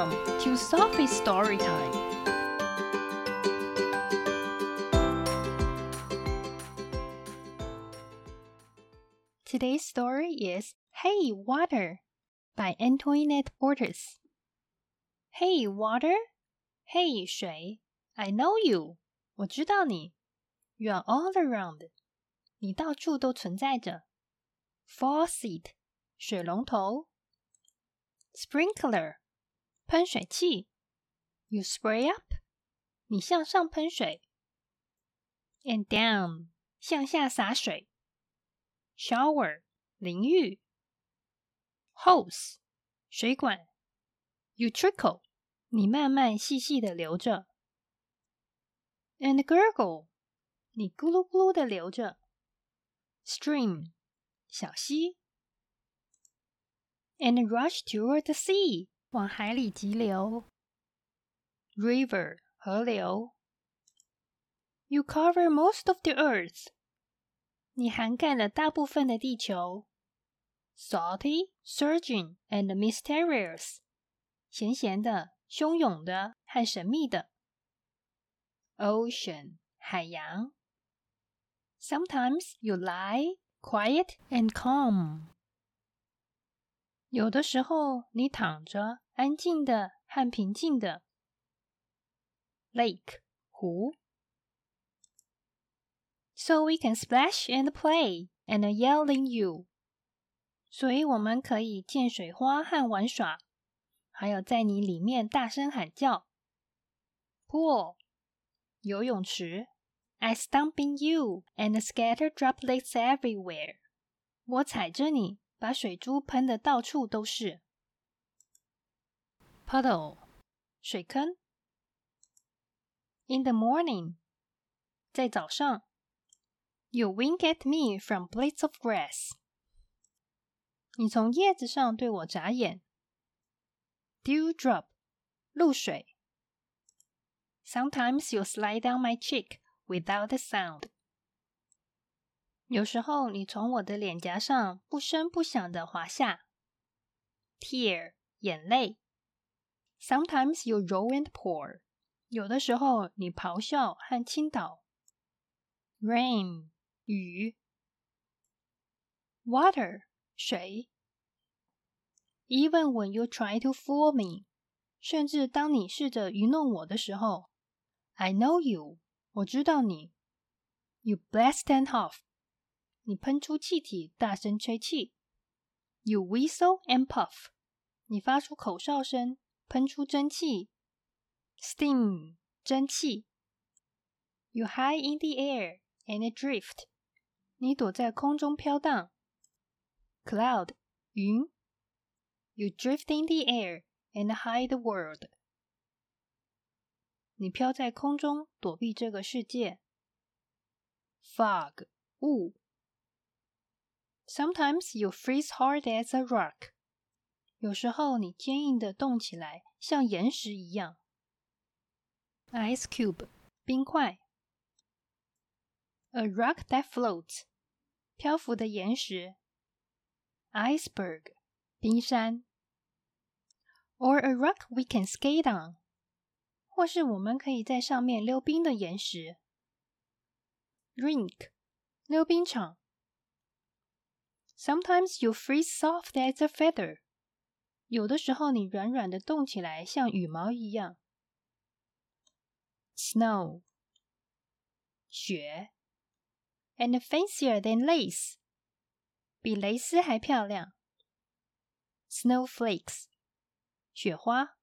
Welcome to Sophie's Story Time. Today's story is Hey Water by Antoinette Portis. Hey Water, Hey 水，I know you，我知道你。You are all around，你到处都存在着。Faucet，水龙头。Sprinkler， 喷水器。You spray up，你向上喷水。And down，向下洒水。Shower，淋浴。Hose，水管。You trickle，你慢慢细细的流着。And gurgle，你咕噜咕噜的流着。Stream，小溪。and rush toward the sea， 往海里急流。River，河流。You cover most of the earth，你涵盖了大部分的地球。Salty, surging, and mysterious，咸咸的、汹涌的和神秘的。Ocean，海洋。Sometimes you lie quiet and calm。有的时候，你躺着， 安静的和平静的。Lake 湖，So we can splash and play and yelling you。所以我们可以溅水花和玩耍，还有在你里面大声喊叫。Pool 游泳池，I stomp in you and scatter droplets everywhere。我踩着你。把水珠喷的到处都是。 Puddle，水坑。In the morning，在早上。You wink at me from blades of grass。你从叶子上对我眨眼。Dewdrop，露水。Sometimes you slide down my cheek without a sound。有时候你从我的脸颊上不声不响的滑下，tear 眼泪。 Sometimes you roll and pour，有的时候你咆哮和倾倒。Rain 雨，water 水。Even when you try to fool me，甚至当你试着愚弄我的时候，I know you，我知道你。You blast and huff。你喷出气体，大声吹气。You whistle and puff。你发出口哨声， 喷出蒸汽。Steam，蒸汽。You high in the air and drift。你躲在空中飘荡。Cloud，云。You drift in the air and hide the world。你飘在空中，躲避这个世界。Fog，雾。Sometimes you freeze hard as a rock。 有时候你坚硬的冻起来，像岩石一样。Ice cube，冰块。A rock that floats，漂浮的岩石。Iceberg，冰山。Or a rock we can skate on，或是我们可以在上面溜冰的岩石。Rink，溜冰场。Sometimes you freeze soft as a feather。 有的时候你软软的冻起来，像羽毛一样。Snow，雪，and fancier than lace，比蕾丝还漂亮。Snowflakes，雪花。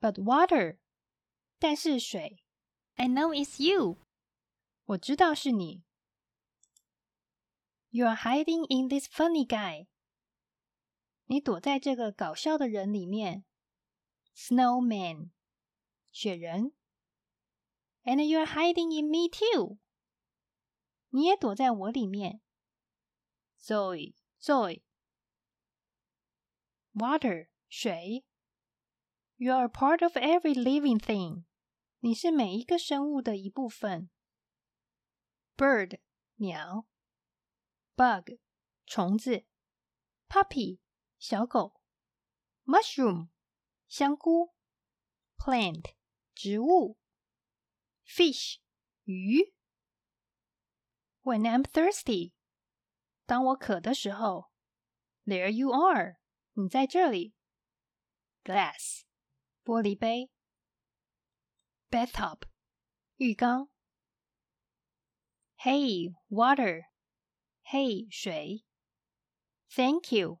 But water，但是水。I know it's you，我知道是你。You are hiding in this funny guy。 你躲在这个搞笑的人里面。Snowman，雪人。And you are hiding in me too。你也躲在我里面。Zoe，Zoe。Water，水。You are part of every living thing。你是每一个生物的一部分。Bird，鸟。bug 虫子，puppy 小狗，mushroom 香菇，plant 植物，fish 鱼。When I'm thirsty，当我渴的时候，There you are，你在这里。Glass 玻璃杯，bathtub 浴缸。Hey water，嘿水。Thank you，